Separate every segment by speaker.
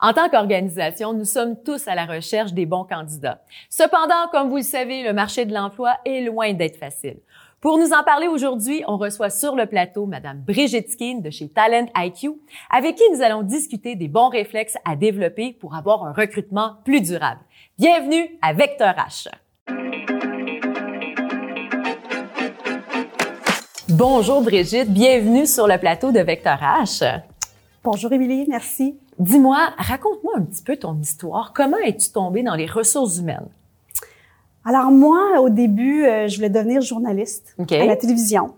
Speaker 1: En tant qu'organisation, nous sommes tous à la recherche des bons candidats. Cependant, comme vous le savez, le marché de l'emploi est loin d'être facile. Pour nous en parler aujourd'hui, on reçoit sur le plateau Madame Brigitte Skin de chez Talent IQ, avec qui nous allons discuter des bons réflexes à développer pour avoir un recrutement plus durable. Bienvenue à Vecteur H. Bonjour Brigitte, bienvenue sur le plateau de Vecteur H.
Speaker 2: Bonjour Émilie, merci.
Speaker 1: Dis-moi, raconte-moi un petit peu ton histoire. Comment es-tu tombée dans les ressources humaines?
Speaker 2: Alors moi, au début, euh, je voulais devenir journaliste à la télévision.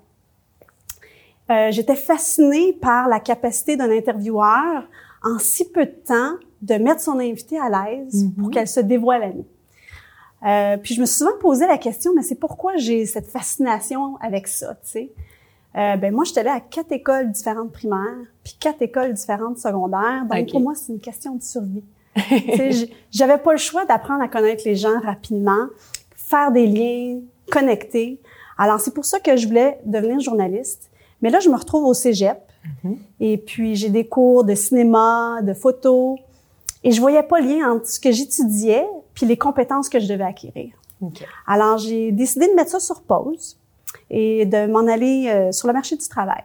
Speaker 2: Euh, J'étais fascinée par la capacité d'un intervieweur en si peu de temps de mettre son invité à l'aise pour mhm. qu'elle se dévoile à nous. Euh, puis je me suis souvent posé la question, mais c'est pourquoi j'ai cette fascination avec ça, tu sais? Euh, ben moi, j'étais allée à quatre écoles différentes primaires, puis quatre écoles différentes secondaires. Donc pour moi, c'est une question de survie. J'avais pas le choix d'apprendre à connaître les gens rapidement, faire des liens, connecter. Alors c'est pour ça que je voulais devenir journaliste. Mais là, je me retrouve au cégep. Mm-hmm. Et puis j'ai des cours de cinéma, de photo, et je voyais pas le lien entre ce que j'étudiais puis les compétences que je devais acquérir. Alors j'ai décidé de mettre ça sur pause et de m'en aller euh, sur le marché du travail.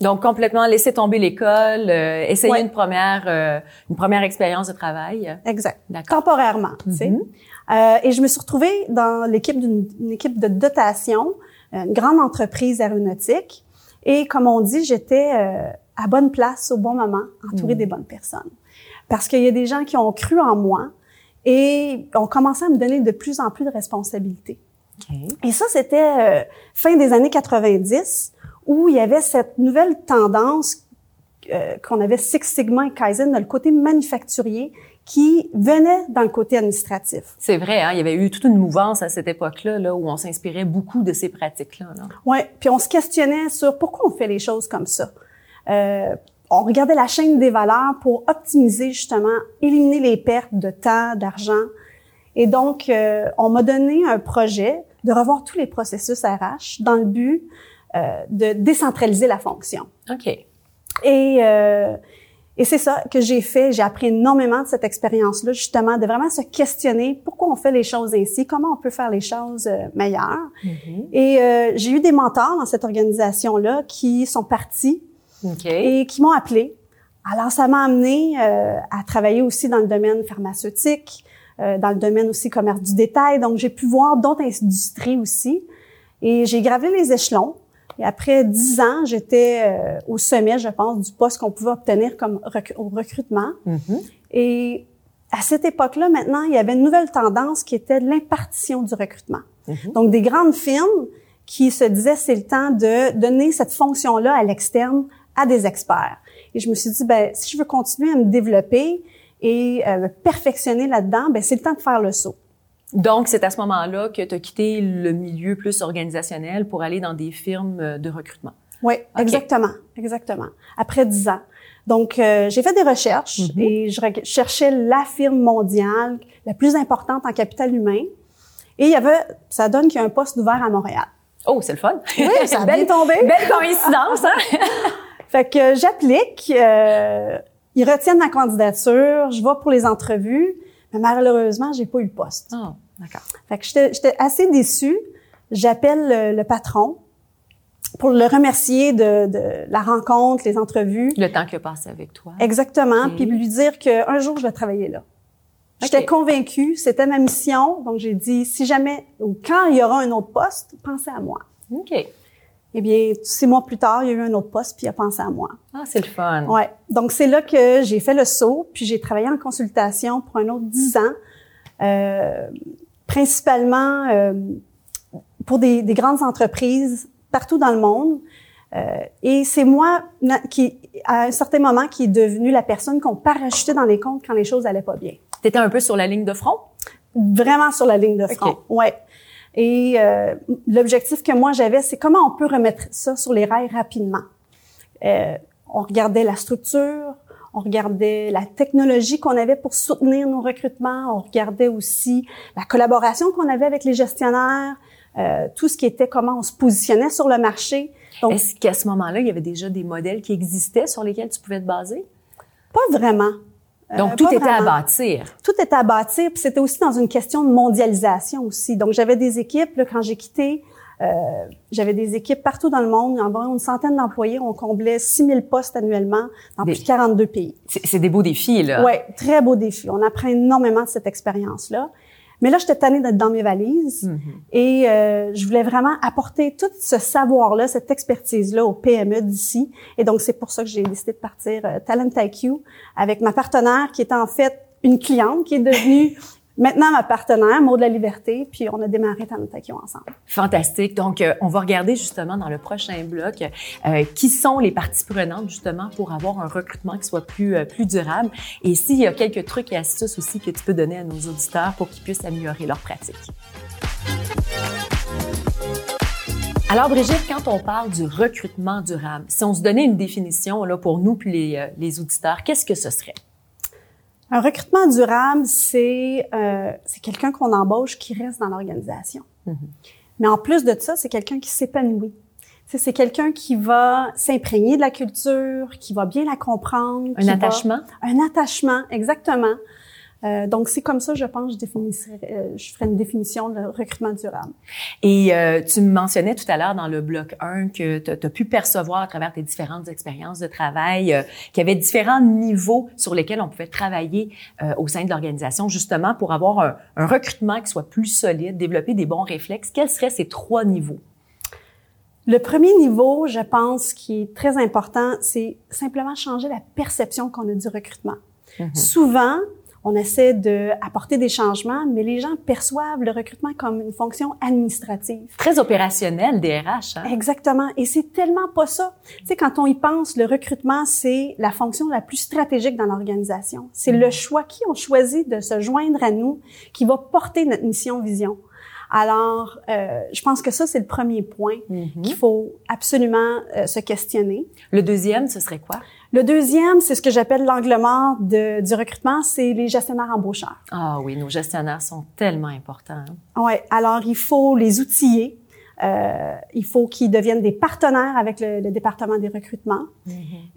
Speaker 1: Donc complètement laisser tomber l'école, euh, essayer une première euh, une première expérience de travail.
Speaker 2: Exact. Temporairement, tu sais. Mhm. Euh, et je me suis retrouvée dans l'équipe d'une équipe de dotation, une grande entreprise aéronautique. Et comme on dit, j'étais à bonne place au bon moment, entourée mhm. des bonnes personnes. Parce qu'il y a des gens qui ont cru en moi et ont commencé à me donner de plus en plus de responsabilités. Et ça, c'était euh, fin des années 90, où il y avait cette nouvelle tendance euh, qu'on avait Six Sigma et Kaizen dans le côté manufacturier qui venait dans le côté administratif.
Speaker 1: C'est vrai, hein? il y avait eu toute une mouvance à cette époque-là là, où on s'inspirait beaucoup de ces pratiques-là. Là.
Speaker 2: Oui, puis on se questionnait sur pourquoi on fait les choses comme ça. Euh, on regardait la chaîne des valeurs pour optimiser justement, éliminer les pertes de temps, d'argent, et donc, euh, on m'a donné un projet de revoir tous les processus RH dans le but euh, de décentraliser la fonction.
Speaker 1: OK.
Speaker 2: Et, euh, et c'est ça que j'ai fait. J'ai appris énormément de cette expérience-là, justement, de vraiment se questionner pourquoi on fait les choses ainsi, comment on peut faire les choses euh, meilleures. Mm-hmm. Et euh, j'ai eu des mentors dans cette organisation-là qui sont partis et qui m'ont appelé. Alors, ça m'a amené euh, à travailler aussi dans le domaine pharmaceutique, euh, dans le domaine aussi commerce du détail. Donc, j'ai pu voir d'autres industries aussi. Et j'ai gravé les échelons. Et après dix ans, j'étais euh, au sommet, je pense, du poste qu'on pouvait obtenir comme au recrutement. Mm-hmm. Et à cette époque-là, maintenant, il y avait une nouvelle tendance qui était l'impartition du recrutement. Mm-hmm. Donc, des grandes firmes qui se disaient c'est le temps de donner cette fonction-là à l'externe à des experts. Et je me suis dit, ben, si je veux continuer à me développer, et euh, perfectionner là-dedans, ben c'est le temps de faire le saut.
Speaker 1: Donc, c'est à ce moment-là que tu as quitté le milieu plus organisationnel pour aller dans des firmes euh, de recrutement.
Speaker 2: Oui, exactement, exactement. Après dix ans. Donc, euh, j'ai fait des recherches mm-hmm. et je cherchais la firme mondiale la plus importante en capital humain. Et il y avait, ça donne qu'il y a un poste ouvert à Montréal.
Speaker 1: Oh, c'est le fun.
Speaker 2: Oui, ça a bien tombé.
Speaker 1: Belle coïncidence, hein?
Speaker 2: fait que j'applique. Euh, ils retiennent ma candidature, je vais pour les entrevues, mais malheureusement, j'ai pas eu le poste.
Speaker 1: Oh, d'accord.
Speaker 2: Fait que j'étais assez déçue. J'appelle le, patron pour le remercier de, de, la rencontre, les entrevues.
Speaker 1: Le temps qu'il a passé avec toi.
Speaker 2: Exactement. Puis lui dire qu'un jour, je vais travailler là. J'étais convaincue, c'était ma mission. Donc, j'ai dit, si jamais ou quand il y aura un autre poste, pensez à moi.
Speaker 1: OK.
Speaker 2: Eh bien, six mois plus tard, il y a eu un autre poste, puis il a pensé à moi.
Speaker 1: Ah, c'est le fun.
Speaker 2: Ouais. Donc, c'est là que j'ai fait le saut, puis j'ai travaillé en consultation pour un autre dix ans, euh, principalement euh, pour des, des, grandes entreprises partout dans le monde. Euh, et c'est moi qui, à un certain moment, qui est devenue la personne qu'on parachutait dans les comptes quand les choses allaient pas bien.
Speaker 1: T'étais un peu sur la ligne de front?
Speaker 2: Vraiment sur la ligne de front. Ouais. Et euh, l'objectif que moi j'avais, c'est comment on peut remettre ça sur les rails rapidement. Euh, on regardait la structure, on regardait la technologie qu'on avait pour soutenir nos recrutements, on regardait aussi la collaboration qu'on avait avec les gestionnaires, euh, tout ce qui était comment on se positionnait sur le marché.
Speaker 1: Est-ce qu'à ce moment-là, il y avait déjà des modèles qui existaient sur lesquels tu pouvais te baser?
Speaker 2: Pas vraiment.
Speaker 1: Donc,
Speaker 2: Euh,
Speaker 1: tout
Speaker 2: pas
Speaker 1: était à bâtir.
Speaker 2: Tout était à bâtir, puis c'était aussi dans une question de mondialisation aussi. Donc, j'avais des équipes, là, quand j'ai quitté, euh, j'avais des équipes partout dans le monde, environ une centaine d'employés. On comblait 6000 postes annuellement dans
Speaker 1: Des-
Speaker 2: plus de 42 pays.
Speaker 1: C'est des beaux défis, là.
Speaker 2: Ouais, très beau défi. On apprend énormément de cette expérience-là. Mais là, j'étais tannée d'être dans mes valises
Speaker 1: Mhm.
Speaker 2: et euh, je voulais vraiment apporter tout ce savoir-là, cette expertise-là au PME d'ici. Et donc, c'est pour ça que j'ai décidé de partir euh, Talent IQ avec ma partenaire qui était en fait une cliente qui est devenue maintenant ma partenaire, Maud de la Liberté. Puis on a démarré Talent IQ ensemble.
Speaker 1: Fantastique. Donc, euh, on va regarder justement dans le prochain bloc euh, qui sont les parties prenantes justement pour avoir un recrutement qui soit plus euh, plus durable. Et s'il y a quelques trucs et astuces aussi que tu peux donner à nos auditeurs pour qu'ils puissent améliorer leur pratique. Alors, Brigitte, quand on parle du recrutement durable, si on se donnait une définition là pour nous puis les, les auditeurs, qu'est-ce que ce serait?
Speaker 2: Un recrutement durable, c'est euh, c'est quelqu'un qu'on embauche qui reste dans l'organisation.
Speaker 1: Mhm.
Speaker 2: Mais en plus de ça, c'est quelqu'un qui s'épanouit. C'est quelqu'un qui va s'imprégner de la culture, qui va bien la comprendre.
Speaker 1: Un
Speaker 2: va-
Speaker 1: attachement?
Speaker 2: Un attachement, exactement. Euh, donc, c'est comme ça, je pense, je, définirais, euh, je ferais une définition de recrutement durable.
Speaker 1: Et euh, tu me mentionnais tout à l'heure dans le bloc 1 que tu as pu percevoir à travers tes différentes expériences de travail euh, qu'il y avait différents niveaux sur lesquels on pouvait travailler euh, au sein de l'organisation, justement pour avoir un, un recrutement qui soit plus solide, développer des bons réflexes. Quels seraient ces trois niveaux?
Speaker 2: Le premier niveau, je pense, qui est très important, c'est simplement changer la perception qu'on a du recrutement.
Speaker 1: Mhm.
Speaker 2: Souvent, on essaie d'apporter des changements, mais les gens perçoivent le recrutement comme une fonction administrative.
Speaker 1: Très opérationnel, DRH. Hein?
Speaker 2: Exactement. Et c'est tellement pas ça. Tu sais, quand on y pense, le recrutement, c'est la fonction la plus stratégique dans l'organisation. C'est le choix qui ont choisi de se joindre à nous qui va porter notre mission, vision. Alors, euh, je pense que ça, c'est le premier point
Speaker 1: Mhm.
Speaker 2: qu'il faut absolument euh, se questionner.
Speaker 1: Le deuxième, ce serait quoi?
Speaker 2: Le deuxième, c'est ce que j'appelle l'angle mort de- du recrutement, c'est les gestionnaires embaucheurs.
Speaker 1: Ah oui, nos gestionnaires sont tellement importants. hein.
Speaker 2: Ouais, alors il faut les outiller. Euh, il faut qu'ils deviennent des partenaires avec le, le département des recrutements.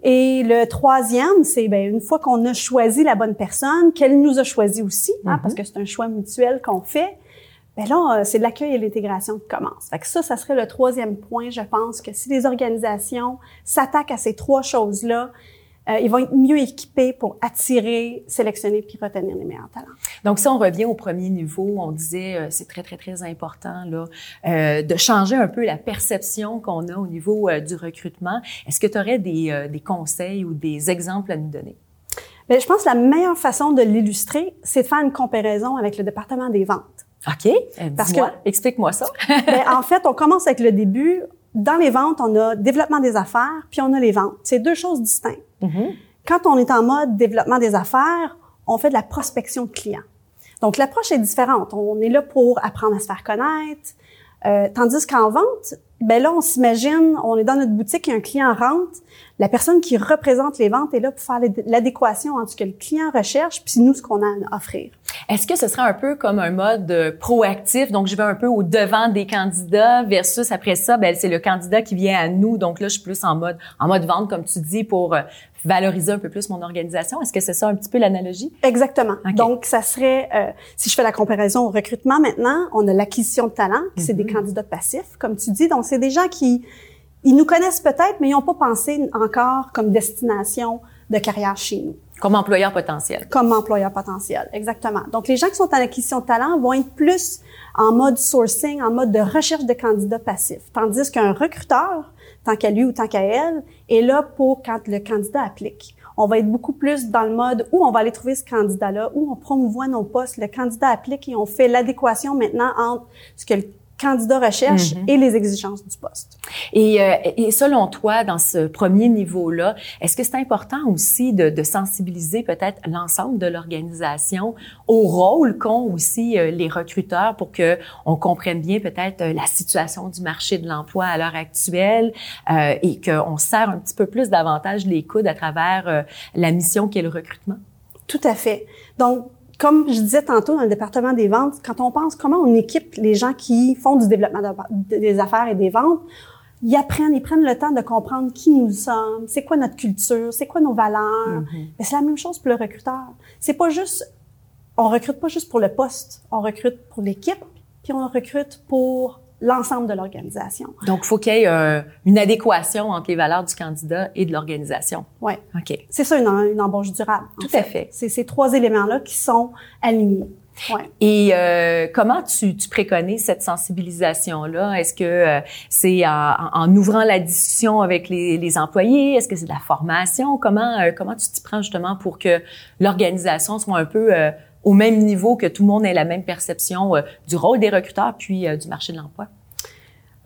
Speaker 2: Et le troisième, c'est ben une fois qu'on a choisi la bonne personne, qu'elle nous a choisi aussi, hein,
Speaker 1: Mhm.
Speaker 2: parce que c'est un choix mutuel qu'on fait. Ben là, euh, c'est l'accueil et l'intégration qui commence. Fait que ça, ça serait le troisième point. Je pense que si les organisations s'attaquent à ces trois choses-là, euh, ils vont être mieux équipés pour attirer, sélectionner puis retenir les meilleurs talents.
Speaker 1: Donc, si on revient au premier niveau, on disait euh, c'est très, très, très important là euh, de changer un peu la perception qu'on a au niveau euh, du recrutement. Est-ce que tu aurais des, euh, des conseils ou des exemples à nous donner?
Speaker 2: Ben, je pense que la meilleure façon de l'illustrer, c'est de faire une comparaison avec le département des ventes.
Speaker 1: OK. Euh,
Speaker 2: Parce que-
Speaker 1: explique-moi ça.
Speaker 2: Ben, en fait, on commence avec le début. Dans les ventes, on a développement des affaires, puis on a les ventes. C'est deux choses distinctes.
Speaker 1: Mhm.
Speaker 2: Quand on est en mode développement des affaires, on fait de la prospection de clients. Donc, l'approche est différente. On est là pour apprendre à se faire connaître. Euh, tandis qu'en vente, ben là, on s'imagine, on est dans notre boutique, a un client rentre, la personne qui représente les ventes est là pour faire l'ad- l'adéquation entre ce que le client recherche puis nous, ce qu'on a à offrir.
Speaker 1: Est-ce que ce serait un peu comme un mode euh, proactif, donc je vais un peu au devant des candidats versus après ça, ben c'est le candidat qui vient à nous, donc là je suis plus en mode en mode vente comme tu dis pour euh, valoriser un peu plus mon organisation. Est-ce que c'est ça un petit peu l'analogie?
Speaker 2: Exactement. Donc, ça serait, euh, si je fais la comparaison au recrutement maintenant, on a l'acquisition de talent, qui c'est des candidats passifs, comme tu dis. Donc, c'est des gens qui, ils nous connaissent peut-être, mais ils n'ont pas pensé encore comme destination de carrière chez nous,
Speaker 1: comme employeur potentiel?
Speaker 2: comme employeur potentiel. Exactement. Donc, les gens qui sont en acquisition de talent vont être plus en mode sourcing, en mode de recherche de candidats passifs. Tandis qu'un recruteur, tant qu'à lui ou tant qu'à elle, est là pour quand le candidat applique. On va être beaucoup plus dans le mode où on va aller trouver ce candidat-là, où on promouvoit nos postes, le candidat applique et on fait l'adéquation maintenant entre ce que le candidat recherche
Speaker 1: Mhm.
Speaker 2: et les exigences du poste.
Speaker 1: Et, euh, et selon toi, dans ce premier niveau-là, est-ce que c'est important aussi de, de sensibiliser peut-être l'ensemble de l'organisation au rôle qu'ont aussi euh, les recruteurs pour que on comprenne bien peut-être euh, la situation du marché de l'emploi à l'heure actuelle euh, et qu'on serre un petit peu plus davantage les coudes à travers euh, la mission qui est le recrutement?
Speaker 2: Tout à fait. Donc, comme je disais tantôt dans le département des ventes, quand on pense comment on équipe les gens qui font du développement de- des affaires et des ventes, ils apprennent, ils prennent le temps de comprendre qui nous sommes, c'est quoi notre culture, c'est quoi nos valeurs. Mais c'est la même chose pour le recruteur. C'est pas juste, on recrute pas juste pour le poste, on recrute pour l'équipe, puis on recrute pour l'ensemble de l'organisation.
Speaker 1: Donc, il faut qu'il y ait euh, une adéquation entre les valeurs du candidat et de l'organisation.
Speaker 2: Oui.
Speaker 1: OK.
Speaker 2: C'est ça, une, une embauche durable.
Speaker 1: Tout à fait.
Speaker 2: C'est ces trois éléments-là qui sont alignés. Ouais.
Speaker 1: Et euh, comment tu, tu préconises cette sensibilisation-là? Est-ce que euh, c'est en, en, ouvrant la discussion avec les, les employés? Est-ce que c'est de la formation? Comment, euh, comment tu t'y prends justement pour que l'organisation soit un peu euh, au même niveau, que tout le monde ait la même perception du rôle des recruteurs puis du marché de l'emploi?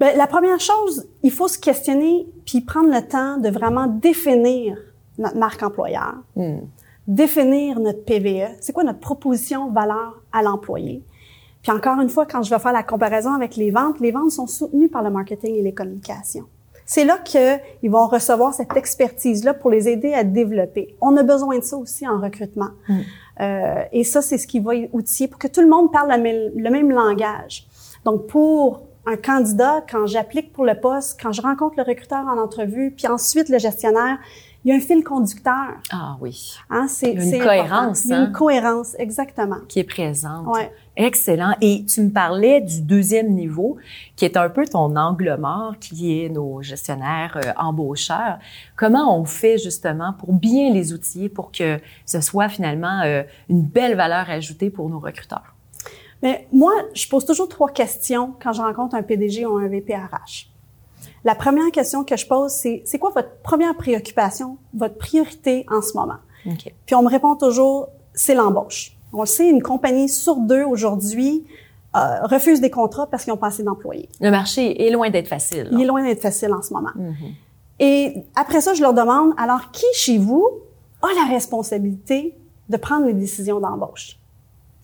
Speaker 2: Bien, la première chose, il faut se questionner puis prendre le temps de vraiment définir notre marque employeur. Hmm définir notre PVE. C'est quoi notre proposition valeur à l'employé? Puis encore une fois, quand je vais faire la comparaison avec les ventes, les ventes sont soutenues par le marketing et les communications. C'est là qu'ils vont recevoir cette expertise-là pour les aider à développer. On a besoin de ça aussi en recrutement. Mm. Euh, et ça, c'est ce qui va outiller pour que tout le monde parle le même langage. Donc, pour un candidat, quand j'applique pour le poste, quand je rencontre le recruteur en entrevue, puis ensuite le gestionnaire, il y a un fil conducteur.
Speaker 1: Ah oui.
Speaker 2: Hein, c'est,
Speaker 1: une cohérence.
Speaker 2: Il y a une hein? cohérence, exactement.
Speaker 1: Qui est présente. Ouais. Excellent. Et tu me parlais du deuxième niveau, qui est un peu ton angle mort, qui est nos gestionnaires euh, embaucheurs. Comment on fait justement pour bien les outiller pour que ce soit finalement euh, une belle valeur ajoutée pour nos recruteurs?
Speaker 2: Mais moi, je pose toujours trois questions quand je rencontre un PDG ou un VPRH. La première question que je pose, c'est c'est quoi votre première préoccupation, votre priorité en ce moment? Puis on me répond toujours, c'est l'embauche. On le sait, une compagnie sur deux aujourd'hui euh, refuse des contrats parce qu'ils ont pas assez d'employés.
Speaker 1: Le marché est loin d'être facile.
Speaker 2: Il est loin d'être facile en ce moment. Mm-hmm. Et après ça, je leur demande, alors qui chez vous a la responsabilité de prendre les décisions d'embauche?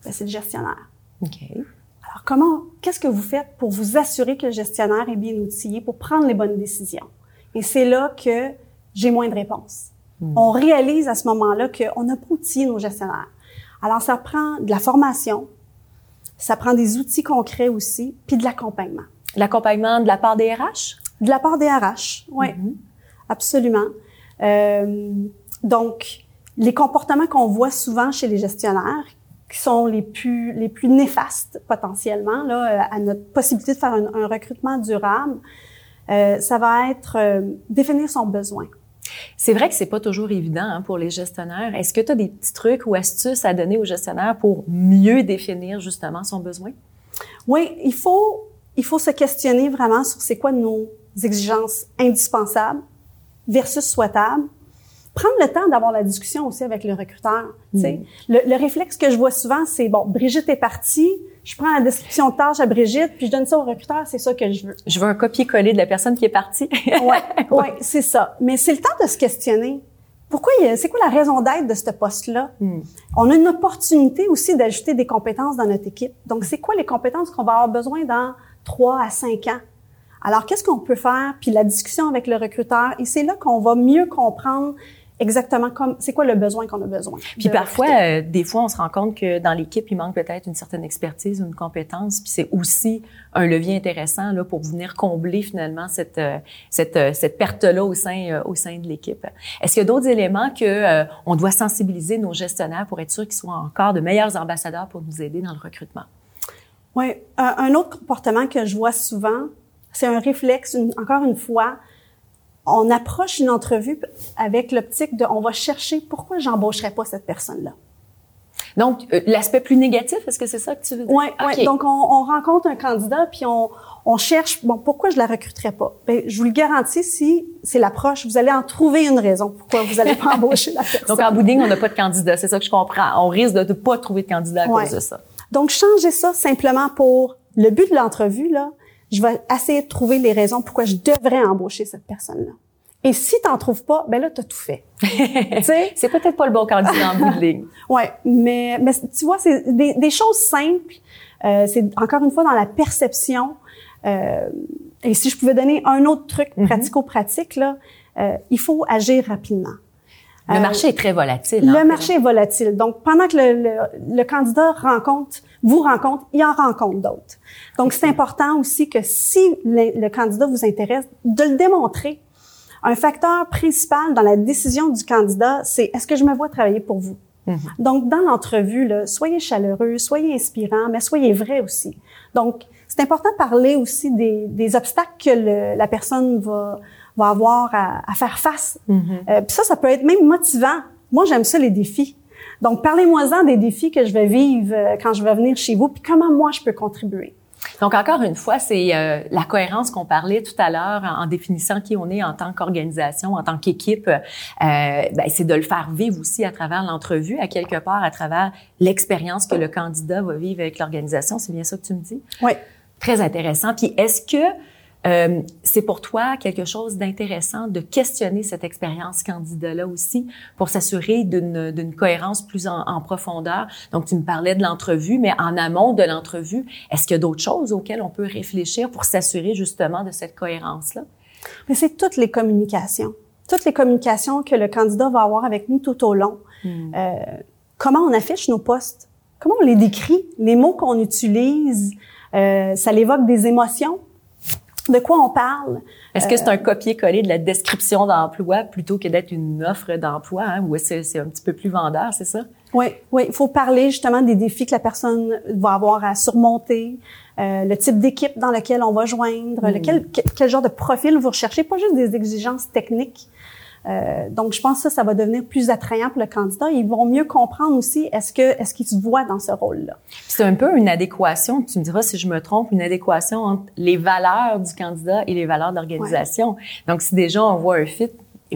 Speaker 2: Ben, c'est le gestionnaire.
Speaker 1: Okay.
Speaker 2: Alors, comment, qu'est-ce que vous faites pour vous assurer que le gestionnaire est bien outillé pour prendre les bonnes décisions? Et c'est là que j'ai moins de réponses. Hmm. On réalise à ce moment-là qu'on n'a pas outillé nos gestionnaires. Alors, ça prend de la formation, ça prend des outils concrets aussi, puis de l'accompagnement.
Speaker 1: L'accompagnement de la part des RH?
Speaker 2: De la part des RH, oui, mm-hmm. absolument. Euh, donc, les comportements qu'on voit souvent chez les gestionnaires, qui sont les plus les plus néfastes potentiellement là à notre possibilité de faire un, un recrutement durable, euh, ça va être euh, définir son besoin.
Speaker 1: C'est vrai que c'est pas toujours évident hein, pour les gestionnaires. Est-ce que tu as des petits trucs ou astuces à donner aux gestionnaires pour mieux définir justement son besoin?
Speaker 2: Oui, il faut il faut se questionner vraiment sur c'est quoi nos exigences indispensables versus souhaitables prendre le temps d'avoir la discussion aussi avec le recruteur. Mm. Le, le, réflexe que je vois souvent, c'est bon, Brigitte est partie, je prends la description de tâche à Brigitte, puis je donne ça au recruteur, c'est ça que je veux.
Speaker 1: Je veux un copier-coller de la personne qui est partie.
Speaker 2: ouais, ouais, c'est ça. Mais c'est le temps de se questionner. Pourquoi c'est quoi la raison d'être de ce poste-là? Mm. On a une opportunité aussi d'ajouter des compétences dans notre équipe. Donc c'est quoi les compétences qu'on va avoir besoin dans trois à cinq ans? Alors, qu'est-ce qu'on peut faire? Puis la discussion avec le recruteur, et c'est là qu'on va mieux comprendre exactement comme c'est quoi le besoin qu'on a besoin.
Speaker 1: Puis parfois, euh, des fois, on se rend compte que dans l'équipe, il manque peut-être une certaine expertise, une compétence. Puis c'est aussi un levier intéressant là pour venir combler finalement cette euh, cette euh, cette perte là au sein au sein de l'équipe. Est-ce qu'il y a d'autres éléments que on doit sensibiliser nos gestionnaires pour être sûr qu'ils soient encore de meilleurs ambassadeurs pour nous aider dans le recrutement?
Speaker 2: Oui, un autre comportement que je vois souvent, c'est un réflexe, encore une fois, on approche une entrevue avec l'optique de on va chercher pourquoi j'embaucherais pas cette personne-là.
Speaker 1: Donc, euh, l'aspect plus négatif, est-ce que c'est ça que tu veux dire?
Speaker 2: Oui, ouais. donc on, on, rencontre un candidat, puis on, on cherche, bon, pourquoi je la recruterais pas? Ben, je vous le garantis, si c'est l'approche, vous allez en trouver une raison pourquoi vous allez pas embaucher la personne.
Speaker 1: donc, en bouding, on n'a pas de candidat, c'est ça que je comprends. On risque de ne pas trouver de candidat à cause de ça.
Speaker 2: Donc, changez ça simplement pour le but de l'entrevue, là, je vais essayer de trouver les raisons pourquoi je devrais embaucher cette personne-là. Et si tu n'en trouves pas, ben là, tu as tout fait.
Speaker 1: c'est peut-être pas le bon candidat en bout de ligne.
Speaker 2: Oui, mais, mais tu vois, c'est des, des, choses simples. Euh, c'est encore une fois dans la perception. Euh, et si je pouvais donner un autre truc mm-hmm. pratico-pratique, là, euh, il faut agir rapidement.
Speaker 1: Le marché est très volatile.
Speaker 2: Le marché est volatile. Donc, pendant que le, le, le, candidat rencontre vous rencontre, il en rencontre d'autres. Donc, c'est important aussi que si le, le candidat vous intéresse, de le démontrer. Un facteur principal dans la décision du candidat, c'est est-ce que je me vois travailler pour vous? Mhm. Donc, dans l'entrevue, soyez chaleureux, soyez inspirant, mais soyez vrai aussi. Donc, c'est important de parler aussi des, des obstacles que le, la personne va, va avoir à, à faire face. Euh, puis ça, ça peut être même motivant. Moi, j'aime ça, les défis. Donc, parlez-moi-en des défis que je vais vivre euh, quand je vais venir chez vous, puis comment moi, je peux contribuer.
Speaker 1: Donc, encore une fois, c'est euh, la cohérence qu'on parlait tout à l'heure en, définissant qui on est en tant qu'organisation, en tant qu'équipe. Euh, ben, c'est de le faire vivre aussi à travers l'entrevue, à quelque part, à travers l'expérience que le candidat va vivre avec l'organisation. C'est bien ça que tu me dis?
Speaker 2: Oui.
Speaker 1: Très intéressant. Puis, est-ce que euh, c'est pour toi quelque chose d'intéressant de questionner cette expérience candidat-là aussi pour s'assurer d'une cohérence plus en, en, profondeur? Donc, tu me parlais de l'entrevue, mais en amont de l'entrevue, est-ce qu'il y a d'autres choses auxquelles on peut réfléchir pour s'assurer justement de cette cohérence-là?
Speaker 2: Mais c'est toutes les communications. Toutes les communications que le candidat va avoir avec nous tout au long. Hmm. Euh, comment on affiche nos postes? Comment on les décrit? Les mots qu'on utilise, euh, ça l'évoque des émotions? De quoi on parle?
Speaker 1: Est-ce que c'est un copier-coller de la description d'emploi plutôt que d'être une offre d'emploi, hein, ou est-ce que c'est un petit peu plus vendeur, c'est ça?
Speaker 2: Oui, oui. Il faut parler justement des défis que la personne va avoir à surmonter, euh, le type d'équipe dans lequel on va joindre, hmm. lequel, quel genre de profil vous recherchez, pas juste des exigences techniques, euh, donc, je pense que ça, ça va devenir plus attrayant pour le candidat. Ils vont mieux comprendre aussi est-ce que est-ce qu'ils se voient dans ce rôle-là.
Speaker 1: C'est un peu une adéquation. Tu me diras si je me trompe, une adéquation entre les valeurs du candidat et les valeurs de l'organisation. Donc, si déjà on voit un fit,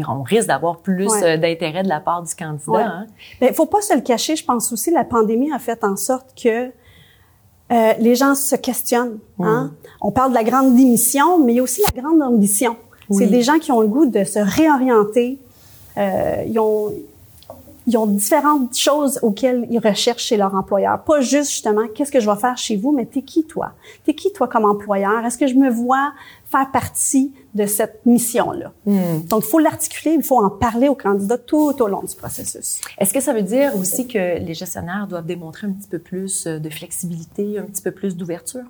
Speaker 1: on risque d'avoir plus euh, d'intérêt de la part du candidat.
Speaker 2: Ouais. Hein? Mais faut pas se le cacher. Je pense aussi la pandémie a fait en sorte que euh, les gens se questionnent. Hein? On parle de la grande démission, mais il y a aussi la grande ambition. C'est des gens qui ont le goût de se réorienter. Euh, ils, ont, ils ont différentes choses auxquelles ils recherchent chez leur employeur. Pas juste justement qu'est-ce que je vais faire chez vous, mais t'es qui toi? T'es qui toi comme employeur? Est-ce que je me vois faire partie de cette mission-là? Hmm. Donc, il faut l'articuler, il faut en parler aux candidats tout au long du processus.
Speaker 1: Est-ce que ça veut dire aussi que les gestionnaires doivent démontrer un petit peu plus de flexibilité, un petit peu plus d'ouverture?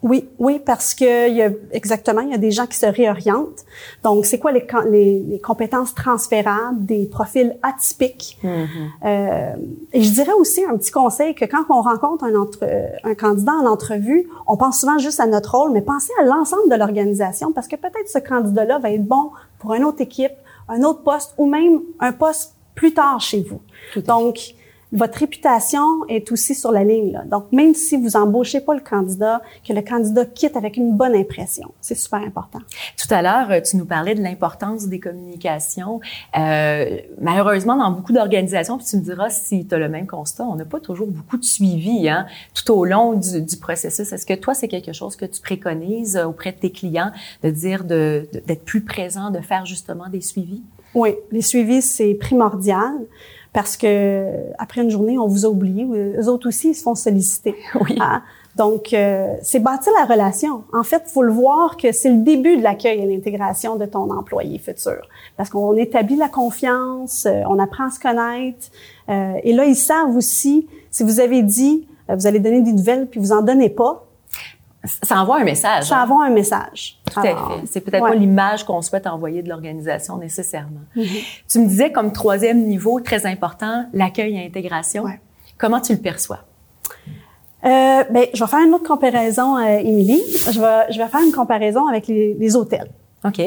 Speaker 2: Oui, oui, parce que il y a, exactement, il y a des gens qui se réorientent. Donc, c'est quoi les, les, les, compétences transférables, des profils atypiques? Mm-hmm. euh, et je dirais aussi un petit conseil que quand on rencontre un, entre, un candidat en entrevue, on pense souvent juste à notre rôle, mais pensez à l'ensemble de l'organisation parce que peut-être ce candidat-là va être bon pour une autre équipe, un autre poste ou même un poste plus tard chez vous. Donc, votre réputation est aussi sur la ligne. Là. Donc, même si vous embauchez pas le candidat, que le candidat quitte avec une bonne impression, c'est super important.
Speaker 1: Tout à l'heure, tu nous parlais de l'importance des communications. Euh, malheureusement, dans beaucoup d'organisations, puis tu me diras si tu as le même constat, on n'a pas toujours beaucoup de suivi hein, tout au long du, du processus. Est-ce que toi, c'est quelque chose que tu préconises auprès de tes clients, de dire d'être de, plus présent, de faire justement des suivis?
Speaker 2: Oui, les suivis, c'est primordial parce que après une journée, on vous a oublié. Eux autres aussi, ils se font solliciter.
Speaker 1: Oui. Hein?
Speaker 2: Donc, euh, c'est bâtir la relation. En fait, faut le voir que c'est le début de l'accueil et l'intégration de ton employé futur. Parce qu'on établit la confiance, euh, on apprend à se connaître. Euh, et là, ils savent aussi, si vous avez dit, euh, vous allez donner des nouvelles, puis vous en donnez pas,
Speaker 1: ça envoie un message.
Speaker 2: Ça hein? envoie un message.
Speaker 1: Tout à fait. C'est peut-être pas l'image qu'on souhaite envoyer de l'organisation nécessairement. Mm-hmm. Tu me disais comme troisième niveau très important, l'accueil et l'intégration. Comment tu le perçois?
Speaker 2: Euh, ben, je vais faire une autre comparaison, euh, Émilie. Je vais, je vais faire une comparaison avec les, les hôtels.
Speaker 1: OK.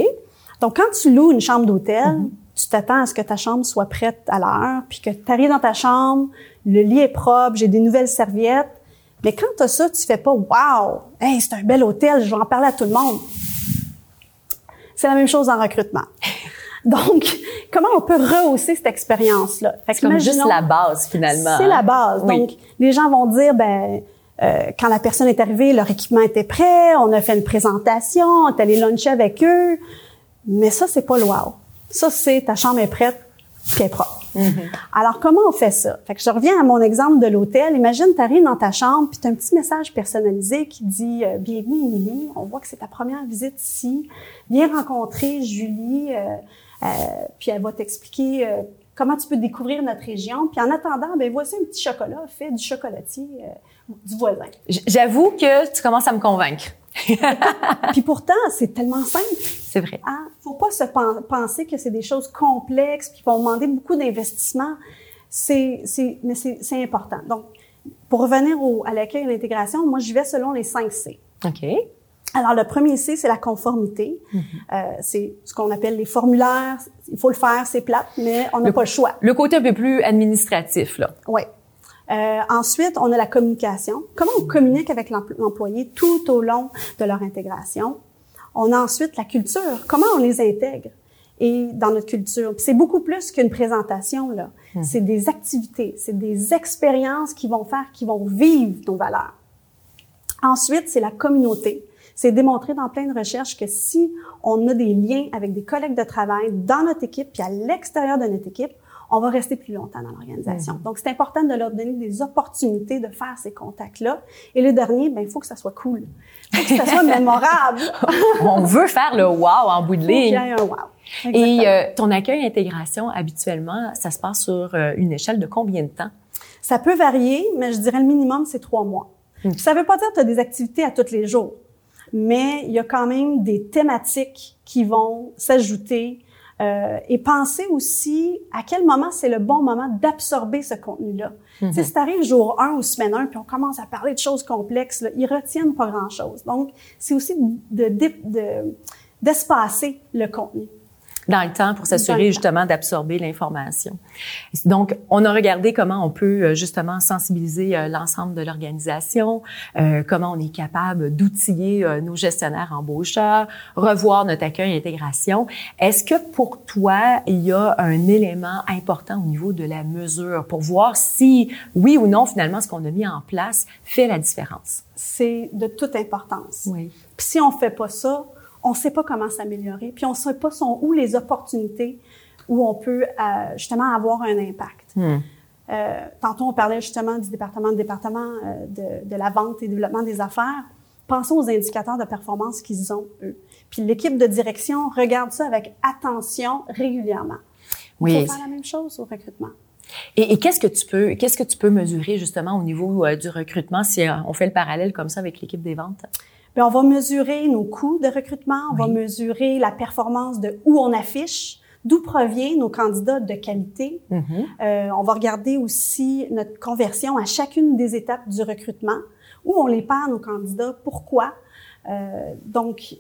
Speaker 2: Donc, quand tu loues une chambre d'hôtel, mm-hmm. tu t'attends à ce que ta chambre soit prête à l'heure, puis que tu arrives dans ta chambre, le lit est propre, j'ai des nouvelles serviettes, mais quand tu as ça, tu fais pas Wow! Hey, c'est un bel hôtel, je vais en parler à tout le monde. C'est la même chose en recrutement. Donc, comment on peut rehausser cette expérience-là?
Speaker 1: C'est comme juste la base, finalement.
Speaker 2: C'est la hein? base. Donc, les gens vont dire, ben, euh, quand la personne est arrivée, leur équipement était prêt, on a fait une présentation, on est allé luncher avec eux. Mais ça, c'est pas le wow. Ça, c'est ta chambre est prête, est propre. Mm-hmm. Alors, comment on fait ça? Fait que je reviens à mon exemple de l'hôtel. Imagine, tu arrives dans ta chambre, puis tu as un petit message personnalisé qui dit euh, Bienvenue, Émilie. On voit que c'est ta première visite ici. Viens rencontrer Julie. Euh, euh, puis elle va t'expliquer comment tu peux découvrir notre région. Puis en attendant, ben voici un petit chocolat fait du chocolatier euh, du voisin.
Speaker 1: J'avoue que tu commences à me convaincre.
Speaker 2: Puis pourtant, c'est tellement simple.
Speaker 1: C'est vrai.
Speaker 2: Hein? Faut pas se penser que c'est des choses complexes qui vont demander beaucoup d'investissement. C'est, c'est, mais c'est, important. Donc, pour revenir au, à l'accueil et l'intégration, moi, je vais selon les 5 C.
Speaker 1: OK.
Speaker 2: Alors, le premier C, c'est la conformité. Mm-hmm. euh, c'est ce qu'on appelle les formulaires. Il faut le faire, c'est plate, mais on n'a pas le choix.
Speaker 1: Le côté un peu plus administratif, là.
Speaker 2: Oui. Euh, ensuite, on a la communication. Comment on communique avec l'employé tout au long de leur intégration? On a ensuite la culture. Comment on les intègre? Et dans notre culture. C'est beaucoup plus qu'une présentation là. Mm-hmm. C'est des activités, c'est des expériences qui vont faire, qui vont vivre nos valeurs. Ensuite, c'est la communauté. C'est démontré dans plein de recherches que si on a des liens avec des collègues de travail dans notre équipe puis à l'extérieur de notre équipe, on va rester plus longtemps dans l'organisation. Donc, c'est important de leur donner des opportunités de faire ces contacts-là. Et le dernier, ben, il faut que ça soit cool. Il faut que ça soit mémorable.
Speaker 1: on veut faire le wow en bout de ligne.
Speaker 2: Il y a un wow.
Speaker 1: Et euh, ton accueil intégration, habituellement, ça se passe sur euh, une échelle de combien de temps?
Speaker 2: Ça peut varier, mais je dirais le minimum, c'est trois mois. Hmm. Ça veut pas dire que tu as des activités à tous les jours mais il y a quand même des thématiques qui vont s'ajouter euh, et penser aussi à quel moment c'est le bon moment d'absorber ce contenu-là. Mm Si tu arrives jour 1 ou semaine 1, puis on commence à parler de choses complexes, là, ils retiennent pas grand-chose. Donc, c'est aussi de, de, d'espacer le contenu
Speaker 1: dans le temps pour s'assurer justement d'absorber l'information. Donc, on a regardé comment on peut euh, justement sensibiliser euh, l'ensemble de l'organisation, euh, comment on est capable d'outiller nos gestionnaires embaucheurs, revoir notre accueil et intégration. Est-ce que pour toi, il y a un élément important au niveau de la mesure pour voir si, oui ou non, finalement, ce qu'on a mis en place fait la différence?
Speaker 2: C'est de toute importance.
Speaker 1: Oui.
Speaker 2: Puis si on fait pas ça, on ne sait pas comment s'améliorer, puis on ne sait pas sont où les opportunités où on peut euh, justement avoir un impact. Hmm. Euh, tantôt, on parlait justement du département de département euh, de, de, la vente et développement des affaires. Pensons aux indicateurs de performance qu'ils ont, eux. Puis l'équipe de direction regarde ça avec attention régulièrement. Oui. Il faut faire la même chose au recrutement.
Speaker 1: Et, et qu'est-ce que tu peux, qu'est-ce que tu peux mesurer justement au niveau du recrutement si on fait le parallèle comme ça avec l'équipe des ventes?
Speaker 2: Bien, on va mesurer nos coûts de recrutement, on va mesurer la performance de où on affiche, d'où proviennent nos candidats de qualité. Mm-hmm. euh, on va regarder aussi notre conversion à chacune des étapes du recrutement, où on les perd nos candidats, pourquoi. Euh, donc,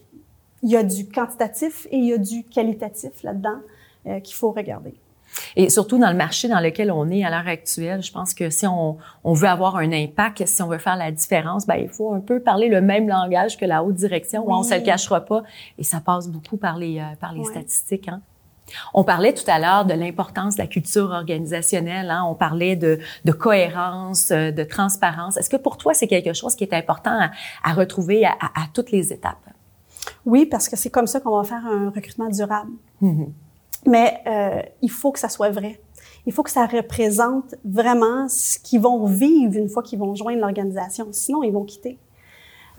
Speaker 2: il y a du quantitatif et il y a du qualitatif là-dedans euh, qu'il faut regarder.
Speaker 1: Et surtout dans le marché dans lequel on est à l'heure actuelle, je pense que si on, on, veut avoir un impact, si on veut faire la différence, ben il faut un peu parler le même langage que la haute direction. Oui. On se le cachera pas. Et ça passe beaucoup par les euh, par les statistiques. Hein. On parlait tout à l'heure de l'importance de la culture organisationnelle. Hein? On parlait de, de, cohérence, euh, de transparence. Est-ce que pour toi, c'est quelque chose qui est important à, à retrouver à, à, toutes les étapes?
Speaker 2: Oui, parce que c'est comme ça qu'on va faire un recrutement durable. Mm-hmm. Mais euh, il faut que ça soit vrai. Il faut que ça représente vraiment ce qu'ils vont vivre une fois qu'ils vont joindre l'organisation. Sinon, ils vont quitter.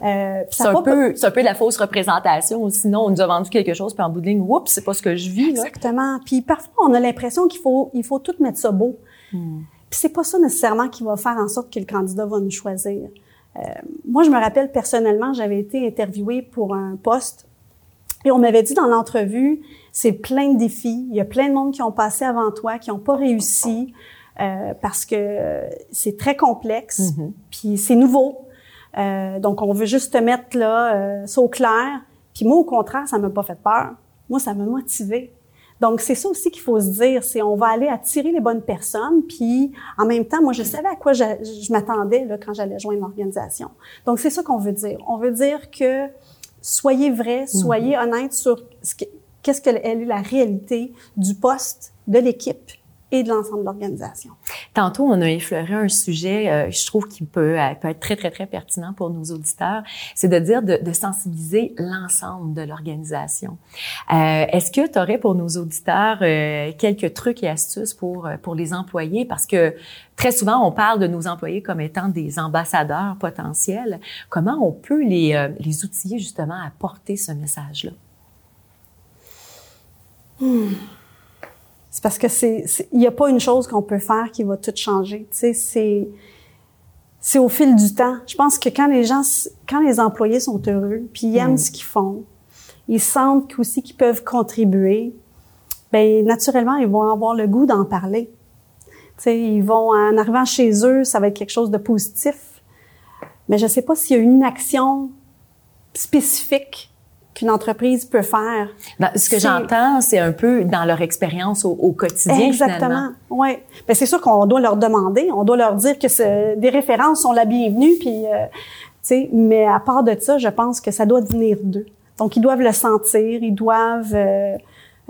Speaker 1: Euh, c'est un, peu, c'est un peu de la fausse représentation. Sinon, on nous a vendu quelque chose, puis en bout de ligne, oups, c'est pas ce que je vis.
Speaker 2: Exactement. Puis parfois, on a l'impression qu'il faut, il faut tout mettre ça beau. Hmm. Puis c'est pas ça nécessairement qui va faire en sorte que le candidat va nous choisir. Euh, moi, je me rappelle personnellement, j'avais été interviewée pour un poste et on m'avait dit dans l'entrevue, c'est plein de défis. Il y a plein de monde qui ont passé avant toi, qui n'ont pas réussi euh, parce que c'est très complexe, mm-hmm. puis c'est nouveau. Euh, donc, on veut juste te mettre là, euh, ça au clair. Puis moi, au contraire, ça m'a pas fait peur. Moi, ça m'a motivé. Donc, c'est ça aussi qu'il faut se dire, c'est on va aller attirer les bonnes personnes, puis en même temps, moi, je savais à quoi je, je m'attendais là, quand j'allais joindre l'organisation. Donc, c'est ça qu'on veut dire. On veut dire que soyez vrai, soyez mm-hmm. honnête sur ce qu'est-ce qu'elle est la réalité du poste, de l'équipe et de l'ensemble de l'organisation.
Speaker 1: Tantôt, on a effleuré un sujet, euh, je trouve, qui peut, euh, peut, être très, très, très pertinent pour nos auditeurs, c'est de dire de, de sensibiliser l'ensemble de l'organisation. Euh, Est-ce que tu aurais pour nos auditeurs euh, quelques trucs et astuces pour, pour les employés? Parce que très souvent, on parle de nos employés comme étant des ambassadeurs potentiels. Comment on peut les, les outiller justement à porter ce message-là?
Speaker 2: Hmm. c'est parce que c'est, il n'y a pas une chose qu'on peut faire qui va tout changer. Tu sais, c'est, c'est au fil du temps. Je pense que quand les gens, quand les employés sont heureux, puis ils aiment mm. ce qu'ils font, ils sentent aussi qu'ils peuvent contribuer, ben naturellement ils vont avoir le goût d'en parler. Tu sais, ils vont en arrivant chez eux, ça va être quelque chose de positif. Mais je ne sais pas s'il y a une action spécifique qu'une entreprise peut faire.
Speaker 1: Ben, ce que j'entends, c'est un peu dans leur expérience au, quotidien.
Speaker 2: Exactement. Oui. Ben, c'est sûr qu'on doit leur demander, on doit leur dire que des références sont la bienvenue, puis euh, sais, mais à part de ça, je pense que ça doit venir d'eux. Donc ils doivent le sentir, ils doivent euh,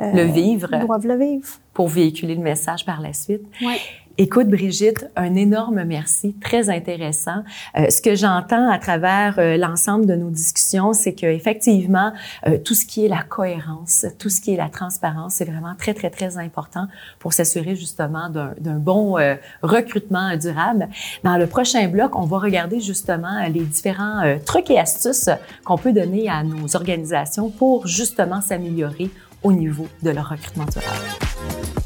Speaker 1: euh, le vivre.
Speaker 2: Ils doivent le vivre
Speaker 1: pour véhiculer le message par la suite.
Speaker 2: Ouais.
Speaker 1: Écoute, Brigitte, un énorme merci, très intéressant. Euh, ce que j'entends à travers euh, l'ensemble de nos discussions, c'est que effectivement, euh, tout ce qui est la cohérence, tout ce qui est la transparence, c'est vraiment très, très, très important pour s'assurer justement d'un bon recrutement durable. Dans le prochain bloc, on va regarder justement les différents trucs et astuces qu'on peut donner à nos organisations pour justement s'améliorer au niveau de leur recrutement durable.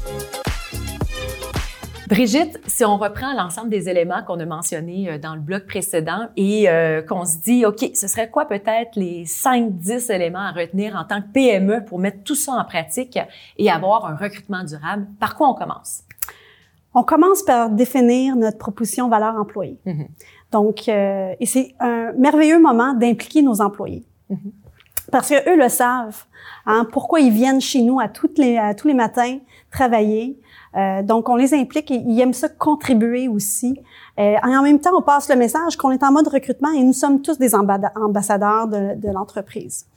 Speaker 1: Brigitte, si on reprend l'ensemble des éléments qu'on a mentionnés euh, dans le bloc précédent et euh, qu'on se dit, OK, ce serait quoi peut-être les 5-10 éléments à retenir en tant que PME pour mettre tout ça en pratique et avoir un recrutement durable, par quoi on commence?
Speaker 2: On commence par définir notre proposition valeur employée. Mm-hmm. Donc, euh, et c'est un merveilleux moment d'impliquer nos employés. Mm-hmm. Parce que eux le savent. Hein, pourquoi ils viennent chez nous à, toutes les, à tous les matins travailler, euh, donc, on les implique et ils aiment ça contribuer aussi. Euh, et en même temps, on passe le message qu'on est en mode recrutement et nous sommes tous des ambassadeurs de, l'entreprise.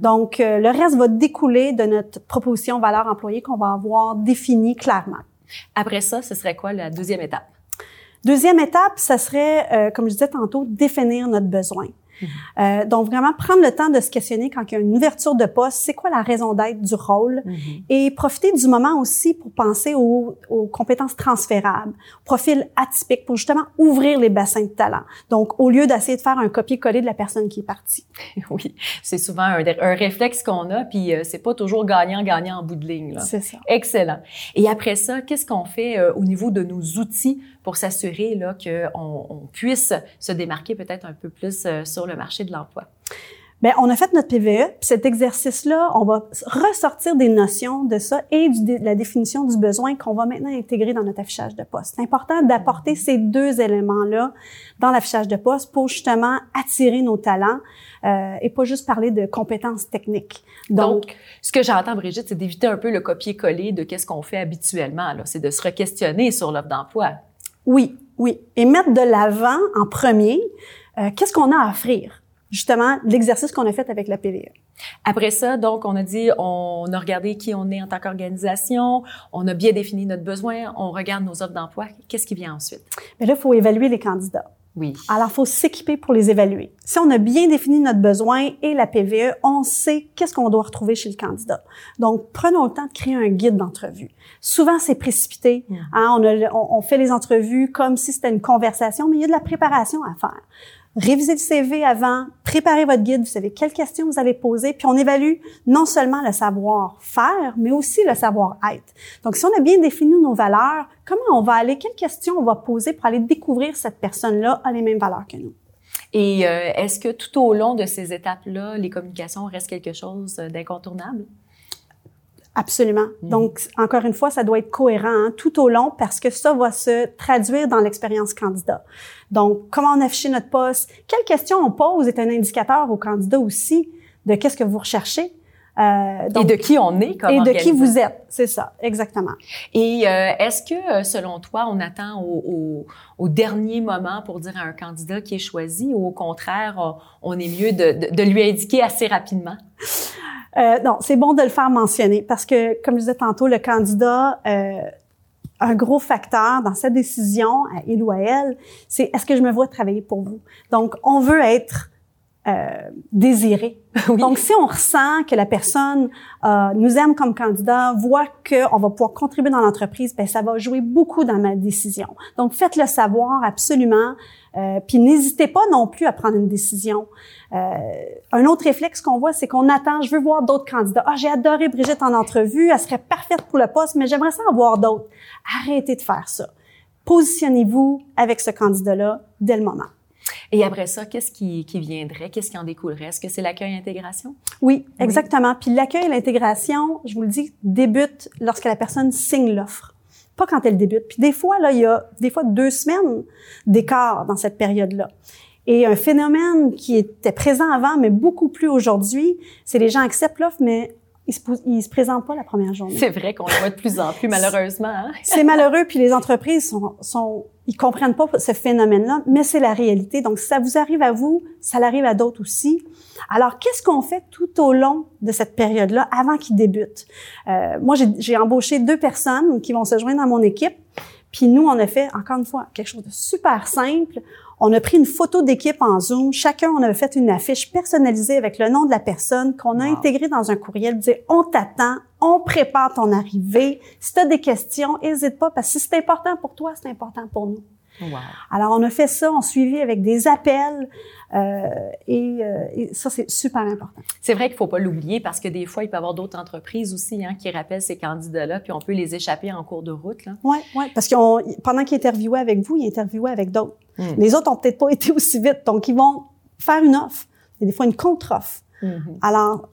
Speaker 2: Donc, euh, le reste va découler de notre proposition valeur employée qu'on va avoir définie clairement.
Speaker 1: Après ça, ce serait quoi la deuxième étape?
Speaker 2: Deuxième étape, ça serait, comme je disais tantôt, définir notre besoin. Euh, donc, vraiment prendre le temps de se questionner quand il y a une ouverture de poste, c'est quoi la raison d'être du rôle? Mm-hmm. et profiter du moment aussi pour penser aux, aux compétences transférables, profil atypique pour justement ouvrir les bassins de talent. Donc, au lieu d'essayer de faire un copier-coller de la personne qui est partie.
Speaker 1: Oui, c'est souvent un, un réflexe qu'on a, puis euh, c'est pas toujours gagnant-gagnant en bout de ligne.
Speaker 2: C'est ça.
Speaker 1: Excellent. Et après ça, qu'est-ce qu'on fait euh, au niveau de nos outils pour s'assurer là qu'on on puisse se démarquer peut-être un peu plus euh, sur le marché de l'emploi?
Speaker 2: Bien, on a fait notre PVE, puis cet exercice-là, on va ressortir des notions de ça et de la définition du besoin qu'on va maintenant intégrer dans notre affichage de poste. C'est important d'apporter ces deux éléments-là dans l'affichage de poste pour justement attirer nos talents euh, et pas juste parler de compétences techniques.
Speaker 1: Donc, ce que j'entends, Brigitte, c'est d'éviter un peu le copier-coller de qu'est-ce qu'on fait habituellement. C'est de se re-questionner sur l'offre d'emploi.
Speaker 2: Oui, oui. Et mettre de l'avant en premier, euh, qu'est-ce qu'on a à offrir? Justement, l'exercice qu'on a fait avec la PVE.
Speaker 1: Après ça, donc, on a dit, on a regardé qui on est en tant qu'organisation, on a bien défini notre besoin, on regarde nos offres d'emploi. Qu'est-ce qui vient ensuite?
Speaker 2: Mais là, il faut évaluer les candidats.
Speaker 1: Oui.
Speaker 2: Alors, il faut s'équiper pour les évaluer. Si on a bien défini notre besoin et la PVE, on sait qu'est-ce qu'on doit retrouver chez le candidat. Donc, prenons le temps de créer un guide d'entrevue. Souvent, c'est précipité. Mm. Hein, on, on, fait les entrevues comme si c'était une conversation, mais il y a de la préparation à faire révisez le CV avant, préparez votre guide, vous savez quelles questions vous allez poser, puis on évalue non seulement le savoir-faire, mais aussi le savoir-être. Donc, si on a bien défini nos valeurs, comment on va aller, quelles questions on va poser pour aller découvrir cette personne-là a les mêmes valeurs que nous?
Speaker 1: Et euh, est-ce que tout au long de ces étapes-là, les communications restent quelque chose d'incontournable?
Speaker 2: Absolument. Mhm. Donc, encore une fois, ça doit être cohérent hein, tout au long parce que ça va se traduire dans l'expérience candidat. Donc, comment on affiche notre poste, quelles questions on pose est un indicateur au candidat aussi de qu'est-ce que vous recherchez?
Speaker 1: Euh, donc, et de qui on est comme
Speaker 2: Et de qui vous êtes, c'est ça, exactement.
Speaker 1: Et euh, est-ce que, euh, selon toi, on attend au, au, au, dernier moment pour dire à un candidat qui est choisi ou au contraire, on est mieux de, de, de lui indiquer assez rapidement?
Speaker 2: Euh, non, c'est bon de le faire mentionner parce que, comme je disais tantôt, le candidat, euh, un gros facteur dans sa décision, à il ou à elle, c'est est-ce que je me vois travailler pour vous? Donc, on veut être euh, désiré. Donc, si on ressent que la personne euh, nous aime comme candidat, voit qu'on va pouvoir contribuer dans l'entreprise, ben ça va jouer beaucoup dans ma décision. Donc, faites-le savoir absolument. Euh, puis n'hésitez pas non plus à prendre une décision. Euh, un autre réflexe qu'on voit, c'est qu'on attend, je veux voir d'autres candidats. Ah, j'ai adoré Brigitte en entrevue, elle serait parfaite pour le poste, mais j'aimerais ça en voir d'autres. Arrêtez de faire ça. Positionnez-vous avec ce candidat-là dès le moment.
Speaker 1: Et après ça, qu'est-ce qui, qui viendrait? Qu'est-ce qui en découlerait? Est-ce que c'est l'accueil-intégration?
Speaker 2: Oui, exactement. Puis l'accueil et l'intégration, je vous le dis, débute lorsque la personne signe l'offre, pas quand elle débute. Puis des fois, là, il y a des fois deux semaines d'écart dans cette période-là. Et un phénomène qui était présent avant, mais beaucoup plus aujourd'hui, c'est les gens acceptent l'offre, mais ils se, ils se présentent pas la première journée.
Speaker 1: C'est vrai qu'on le voit de plus en plus, malheureusement. Hein?
Speaker 2: c'est malheureux, puis les entreprises sont, sont ils comprennent pas ce phénomène-là, mais c'est la réalité. Donc, si ça vous arrive à vous, ça l'arrive à d'autres aussi. Alors, qu'est-ce qu'on fait tout au long de cette période-là, avant qu'ils débutent? Euh, moi, j'ai embauché deux personnes qui vont se joindre à mon équipe. Puis nous, on a fait, encore une fois, quelque chose de super simple. On a pris une photo d'équipe en Zoom. Chacun, on a fait une affiche personnalisée avec le nom de la personne qu'on a intégré dans un courriel. Dire, on t'attend, on prépare ton arrivée. Si tu as des questions, n'hésite pas parce que si c'est important pour toi, c'est important pour nous. Alors, on a fait ça, on suivi avec des appels euh, et, euh, et, ça, c'est super important.
Speaker 1: C'est vrai qu'il faut pas l'oublier parce que des fois, il peut y avoir d'autres entreprises aussi hein, qui rappellent ces candidats-là, puis on peut les échapper en cours de route.
Speaker 2: Oui, ouais, parce que pendant qu'ils interviewaient avec vous, ils interviewaient avec d'autres. Hmm. Les autres ont peut-être pas été aussi vite, donc ils vont faire une offre, et des fois une contre-offre. Hmm. Alors,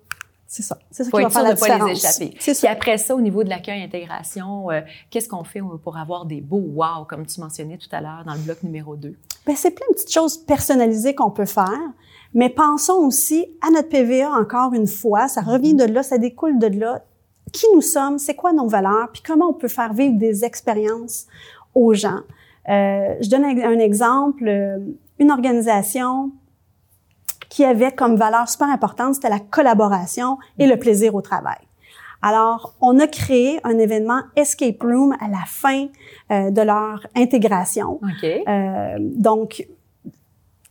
Speaker 2: c'est ça. C'est ça qui va faire la différence. Pas les échapper.
Speaker 1: Puis après ça, au niveau de l'accueil intégration, euh, qu'est-ce qu'on fait pour avoir des beaux wow, comme tu mentionnais tout à l'heure dans le bloc numéro 2?
Speaker 2: Bien, c'est plein de petites choses personnalisées qu'on peut faire. Mais pensons aussi à notre PVA encore une fois. Ça revient de là, ça découle de là. Qui nous sommes, c'est quoi nos valeurs, puis comment on peut faire vivre des expériences aux gens. Euh, je donne un exemple. Euh, une organisation qui avait comme valeur super importante, c'était la collaboration et le plaisir au travail. Alors, on a créé un événement Escape Room à la fin euh, de leur intégration.
Speaker 1: Okay. Euh,
Speaker 2: donc,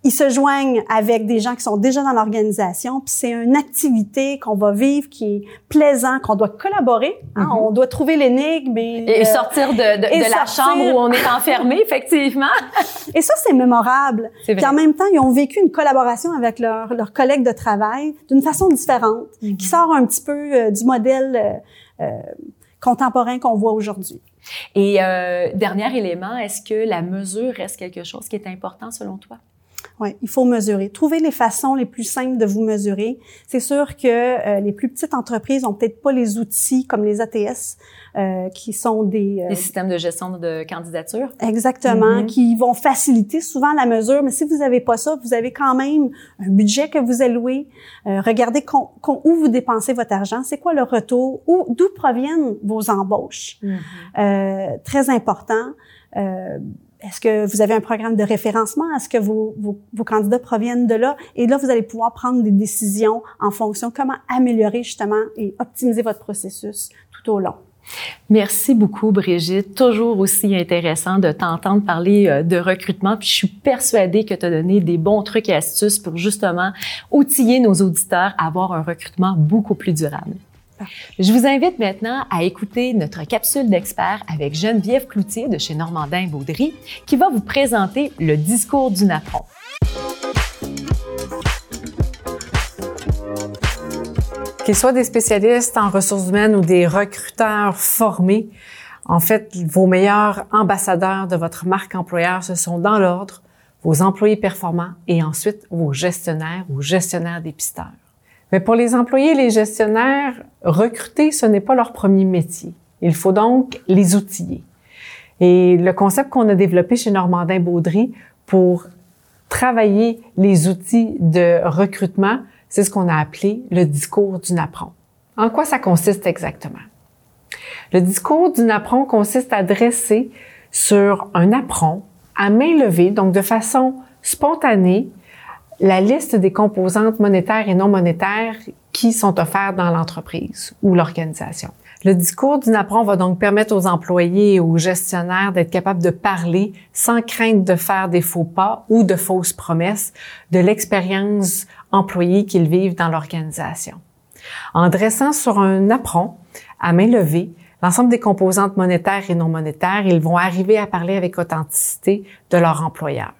Speaker 2: ils se joignent avec des gens qui sont déjà dans l'organisation, puis c'est une activité qu'on va vivre qui est plaisant, qu'on doit collaborer, hein, mm-hmm. on doit trouver l'énigme
Speaker 1: et, et, sortir de, de, de la chambre où on est enfermé, effectivement.
Speaker 2: et ça c'est mémorable. Puis en même temps, ils ont vécu une collaboration avec leurs leur collègues de travail d'une façon différente, qui mm-hmm. sort un petit peu euh, du modèle euh, euh, contemporain qu'on voit aujourd'hui.
Speaker 1: Et euh, dernier élément, est-ce que la mesure reste quelque chose qui est important selon toi?
Speaker 2: Oui, il faut mesurer. Trouver les façons les plus simples de vous mesurer. C'est sûr que euh, les plus petites entreprises ont peut-être pas les outils comme les ATS, euh, qui sont des...
Speaker 1: Euh, systèmes de gestion de candidature.
Speaker 2: Exactement, mm-hmm. qui vont faciliter souvent la mesure. Mais si vous n'avez pas ça, vous avez quand même un budget que vous allouez. Euh, regardez où vous dépensez votre argent, c'est quoi le retour, d'où proviennent vos embauches. Mm-hmm. très important. Est-ce que vous avez un programme de référencement? Est-ce que vos, vos, candidats proviennent de là? Et là, vous allez pouvoir prendre des décisions en fonction de comment améliorer justement et optimiser votre processus tout au long.
Speaker 1: Merci beaucoup, Brigitte. Toujours aussi intéressant de t'entendre parler euh, de recrutement. Puis je suis persuadée que tu as donné des bons trucs et astuces pour justement outiller nos auditeurs à avoir un recrutement beaucoup plus durable. Je vous invite maintenant à écouter notre capsule d'expert avec Geneviève Cloutier de chez Normandin Baudry qui va vous présenter le discours du napron.
Speaker 3: Qu'ils soient des spécialistes en ressources humaines ou des recruteurs formés, en fait, vos meilleurs ambassadeurs de votre marque employeur, ce sont dans l'ordre vos employés performants et ensuite vos gestionnaires ou gestionnaires dépisteurs. Mais pour les employés et les gestionnaires, recruter, ce n'est pas leur premier métier. Il faut donc les outiller. Et le concept qu'on a développé chez Normandin Baudry pour travailler les outils de recrutement, c'est ce qu'on a appelé le discours du napron. En quoi ça consiste exactement? Le discours du napron consiste à dresser sur un napron à main levée, donc de façon spontanée, la liste des composantes monétaires et non monétaires qui sont offertes dans l'entreprise ou l'organisation. Le discours du NAPRON va donc permettre aux employés et aux gestionnaires d'être capables de parler sans crainte de faire des faux pas ou de fausses promesses de l'expérience employée qu'ils vivent dans l'organisation. En dressant sur un apron à main levée l'ensemble des composantes monétaires et non monétaires, ils vont arriver à parler avec authenticité de leur employeur.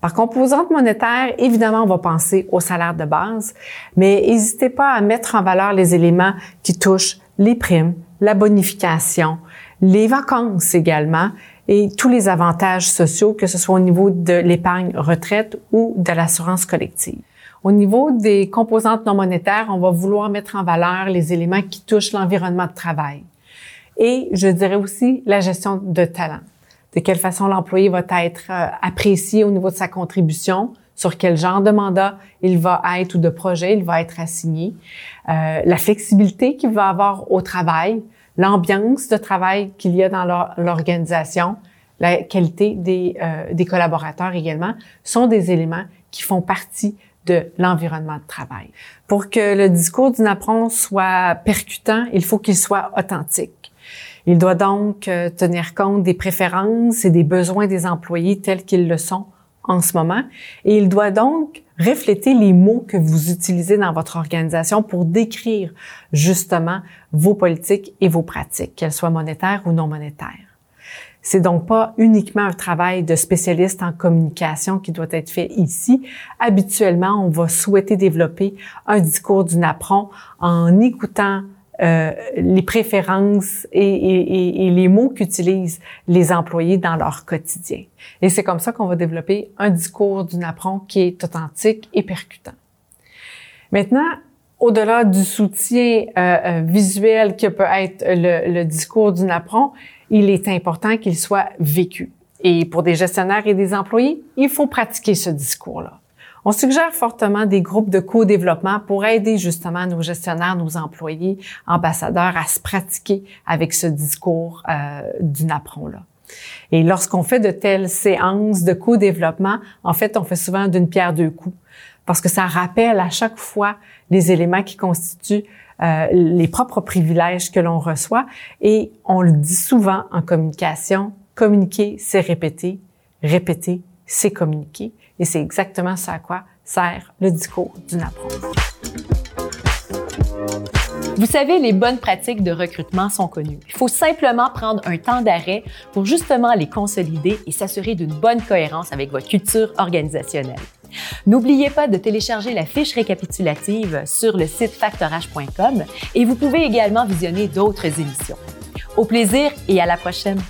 Speaker 3: Par composante monétaire, évidemment, on va penser au salaire de base, mais n'hésitez pas à mettre en valeur les éléments qui touchent les primes, la bonification, les vacances également et tous les avantages sociaux, que ce soit au niveau de l'épargne retraite ou de l'assurance collective. Au niveau des composantes non monétaires, on va vouloir mettre en valeur les éléments qui touchent l'environnement de travail. Et je dirais aussi la gestion de talent. De quelle façon l'employé va être euh, apprécié au niveau de sa contribution, sur quel genre de mandat il va être ou de projet il va être assigné, euh, la flexibilité qu'il va avoir au travail, l'ambiance de travail qu'il y a dans l'organisation, la qualité des, euh, des collaborateurs également, sont des éléments qui font partie de l'environnement de travail. Pour que le discours d'une apprend soit percutant, il faut qu'il soit authentique. Il doit donc euh, tenir compte des préférences et des besoins des employés tels qu'ils le sont en ce moment. Et il doit donc refléter les mots que vous utilisez dans votre organisation pour décrire justement vos politiques et vos pratiques, qu'elles soient monétaires ou non monétaires. C'est donc pas uniquement un travail de spécialiste en communication qui doit être fait ici. Habituellement, on va souhaiter développer un discours d'une apprend en écoutant euh, les préférences et, les mots qu'utilisent les employés dans leur quotidien. Et c'est comme ça qu'on va développer un discours d'une apprend qui est authentique et percutant. Maintenant, au-delà du soutien euh, euh, visuel que peut être le, le discours d'une apprend, il est important qu'il soit vécu. Et pour des gestionnaires et des employés, il faut pratiquer ce discours-là. On suggère fortement des groupes de co-développement pour aider justement nos gestionnaires, nos employés, ambassadeurs à se pratiquer avec ce discours euh, du NAPRON-là. Et lorsqu'on fait de telles séances de co-développement, en fait, on fait souvent d'une pierre deux coups parce que ça rappelle à chaque fois les éléments qui constituent euh, les propres privilèges que l'on reçoit. Et on le dit souvent en communication, communiquer, c'est répéter, répéter, c'est communiquer. Et c'est exactement ça à quoi sert le discours d'une approche.
Speaker 1: Vous savez, les bonnes pratiques de recrutement sont connues. Il faut simplement prendre un temps d'arrêt pour justement les consolider et s'assurer d'une bonne cohérence avec votre culture organisationnelle. N'oubliez pas de télécharger la fiche récapitulative sur le site factorage.com et vous pouvez également visionner d'autres émissions. Au plaisir et à la prochaine!